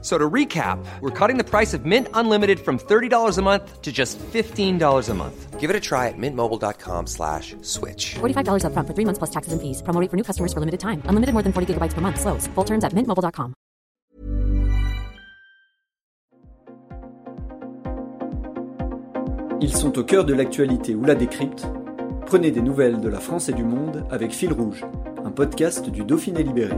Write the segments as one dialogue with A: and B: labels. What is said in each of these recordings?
A: So to recap, we're cutting the price of Mint Unlimited from $30 a month to just $15 a month.
B: Give it a try at mintmobile.com slash switch.
C: $45 upfront for three months plus taxes and fees. Promo rate for new customers for limited time. Unlimited more than 40 gigabytes per month. Slows. Full terms at mintmobile.com.
D: Ils sont au cœur de l'actualité ou la décrypte. Prenez des nouvelles de la France et du monde avec Fil Rouge, un podcast du Dauphiné Libéré.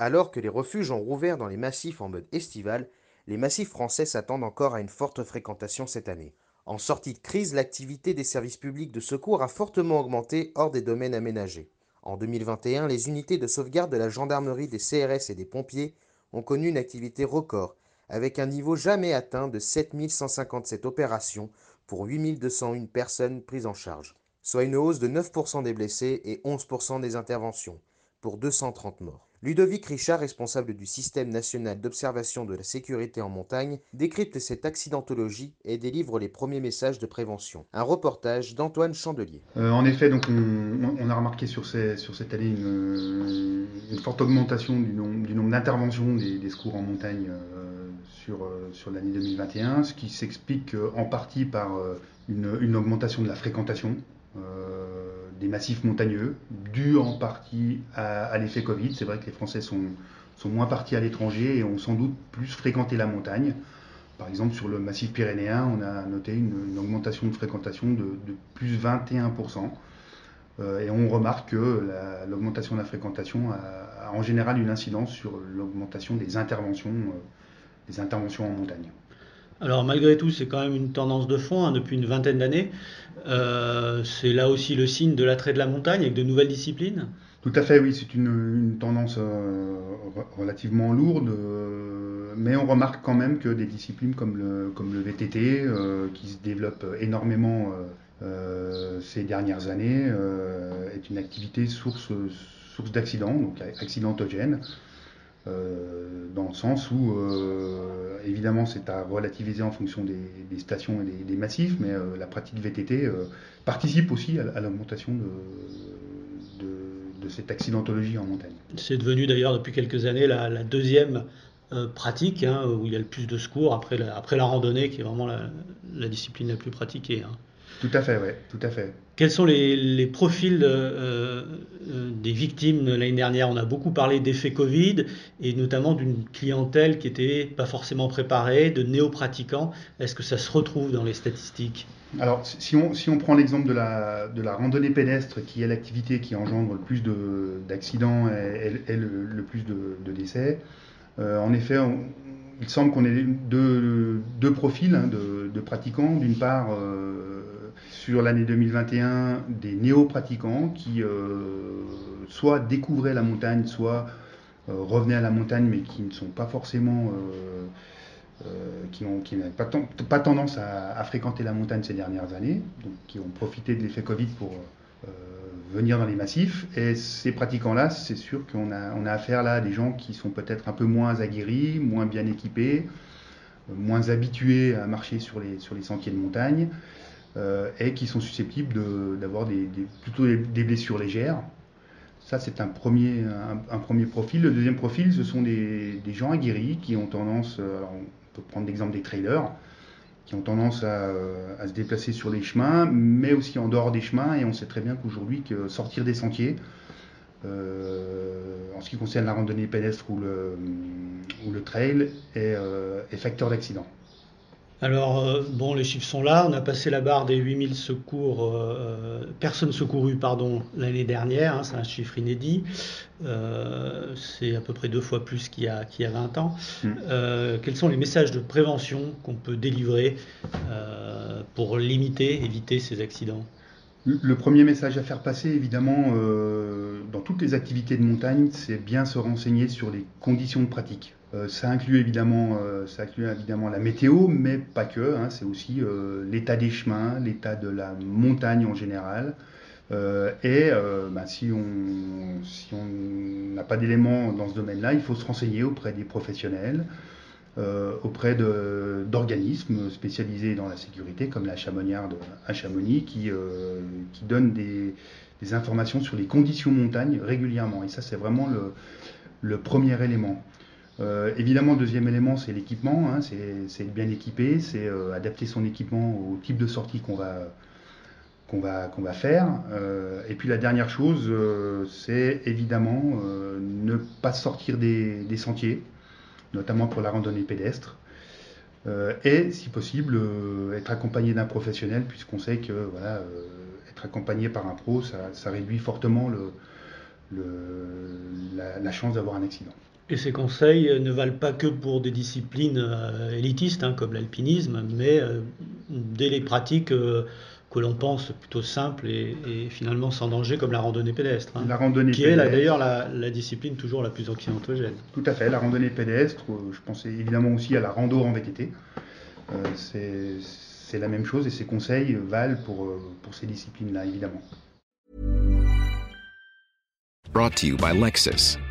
E: Alors que les refuges ont rouvert dans les massifs en mode estival, les massifs français s'attendent encore à une forte fréquentation cette année. En sortie de crise, l'activité des services publics de secours a fortement augmenté hors des domaines aménagés. En 2021, les unités de sauvegarde de la gendarmerie, des CRS et des pompiers ont connu une activité record, avec un niveau jamais atteint de 7157 opérations pour 8201 personnes prises en charge, soit une hausse de 9% des blessés et 11% des interventions, pour 230 morts. Ludovic Richard, responsable du Système national d'observation de la sécurité en montagne, décrypte cette accidentologie et délivre les premiers messages de prévention. Un reportage d'Antoine Chandelier.
F: Euh, en effet, on, a remarqué sur, cette année une, forte augmentation du, nombre d'interventions des, secours en montagne euh, euh, sur l'année 2021, ce qui s'explique en partie par une, augmentation de la fréquentation des massifs montagneux, dû en partie à, l'effet Covid. C'est vrai que les Français sont, sont moins partis à l'étranger et ont sans doute plus fréquenté la montagne. Par exemple, sur le massif pyrénéen, on a noté une, augmentation de fréquentation de, plus 21%. Euh, et on remarque que l'augmentation de la fréquentation a, en général une incidence sur l'augmentation des interventions, euh, des interventions en montagne.
G: Alors malgré tout, c'est quand même une tendance de fond hein, depuis une vingtaine d'années. Euh, c'est là aussi le signe de l'attrait de la montagne avec de nouvelles disciplines
F: Tout à fait, oui, c'est une, tendance euh, relativement lourde, euh, mais on remarque quand même que des disciplines comme le, VTT, qui se développe énormément ces dernières années, est une activité source, source d'accidents, donc accidentogène. Euh, dans le sens où, euh, évidemment, c'est à relativiser en fonction des, stations et des, massifs, mais euh, la pratique VTT participe aussi à, l'augmentation de, de, cette accidentologie en montagne.
G: C'est devenu d'ailleurs depuis quelques années la, deuxième pratique hein, où il y a le plus de secours après la, après la randonnée, qui est vraiment la, discipline la plus pratiquée. Hein.
F: Tout à fait, oui, tout à fait.
G: Quels sont les, profils euh, des victimes l'année dernière On a beaucoup parlé d'effet Covid et notamment d'une clientèle qui n'était pas forcément préparée, de néo-pratiquants. Est-ce que ça se retrouve dans les statistiques?
F: Alors, si on, si on prend l'exemple de la, de la randonnée pédestre, qui est l'activité qui engendre le plus d'accidents et, le, plus de, décès, euh, en effet, il semble qu'on ait deux, deux profils hein, de, pratiquants. D'une part, sur l'année 2021 des néo-pratiquants qui euh, soit découvraient la montagne, soit euh, revenaient à la montagne, mais qui ne sont pas forcément, euh, qui n'ont pas, tendance à, fréquenter la montagne ces dernières années, donc qui ont profité de l'effet Covid pour venir dans les massifs. Et ces pratiquants-là, c'est sûr qu'on a, affaire là à des gens qui sont peut-être un peu moins aguerris, moins bien équipés, moins habitués à marcher sur les, sentiers de montagne. Euh, et qui sont susceptibles d'avoir plutôt des, blessures légères. Ça, c'est un premier, un, premier profil. Le deuxième profil, ce sont des, gens aguerris qui ont tendance, euh, on peut prendre l'exemple des trailers, qui ont tendance à, se déplacer sur les chemins, mais aussi en dehors des chemins. Et on sait très bien qu'aujourd'hui, que sortir des sentiers, euh, en ce qui concerne la randonnée pédestre ou le, ou le trail, est, est facteur d'accident.
G: Alors, euh, bon, les chiffres sont là. On a passé la barre des 8000 secours, euh, personnes secourues pardon, l'année dernière. Hein, c'est un chiffre inédit. Euh, c'est à peu près deux fois plus qu'il y a, qu'il y a 20 ans. Hmm. quels sont les messages de prévention qu'on peut délivrer pour limiter, éviter ces accidents?
F: Le premier message à faire passer, évidemment, dans toutes les activités de montagne, c'est bien se renseigner sur les conditions de pratique. Euh, ça, inclut évidemment, euh, ça inclut évidemment la météo, mais pas que. Hein, c'est aussi euh, l'état des chemins, l'état de la montagne en général. et bah, si on n'a pas d'éléments dans ce domaine-là, il faut se renseigner auprès des professionnels, auprès d'organismes spécialisés dans la sécurité, comme la Chamoniarde à Chamonix, qui, donnent des, informations sur les conditions montagne régulièrement. Et ça, c'est vraiment le, premier élément. Euh, évidemment, le deuxième élément, c'est l'équipement. Hein, c'est bien équipé, c'est euh, adapter son équipement au type de sortie qu'on va, va, va faire. Euh, et puis la dernière chose, c'est évidemment ne pas sortir des, sentiers, notamment pour la randonnée pédestre. et si possible, être accompagné d'un professionnel, puisqu'on sait que voilà, être accompagné par un pro, ça, réduit fortement la chance d'avoir un accident.
G: Et ces conseils ne valent pas que pour des disciplines euh, élitistes hein, comme l'alpinisme, mais euh, dès les pratiques euh, que l'on pense plutôt simples et, et, finalement sans danger comme la randonnée pédestre. Hein,
F: la randonnée
G: qui
F: pédestre.
G: est d'ailleurs la, la, discipline toujours la plus accidentogène.
F: Tout à fait, la randonnée pédestre, je pensais évidemment aussi à la rando en VTT. C'est la même chose et ces conseils valent pour, pour ces disciplines-là évidemment.
H: Brought to you by Lexus.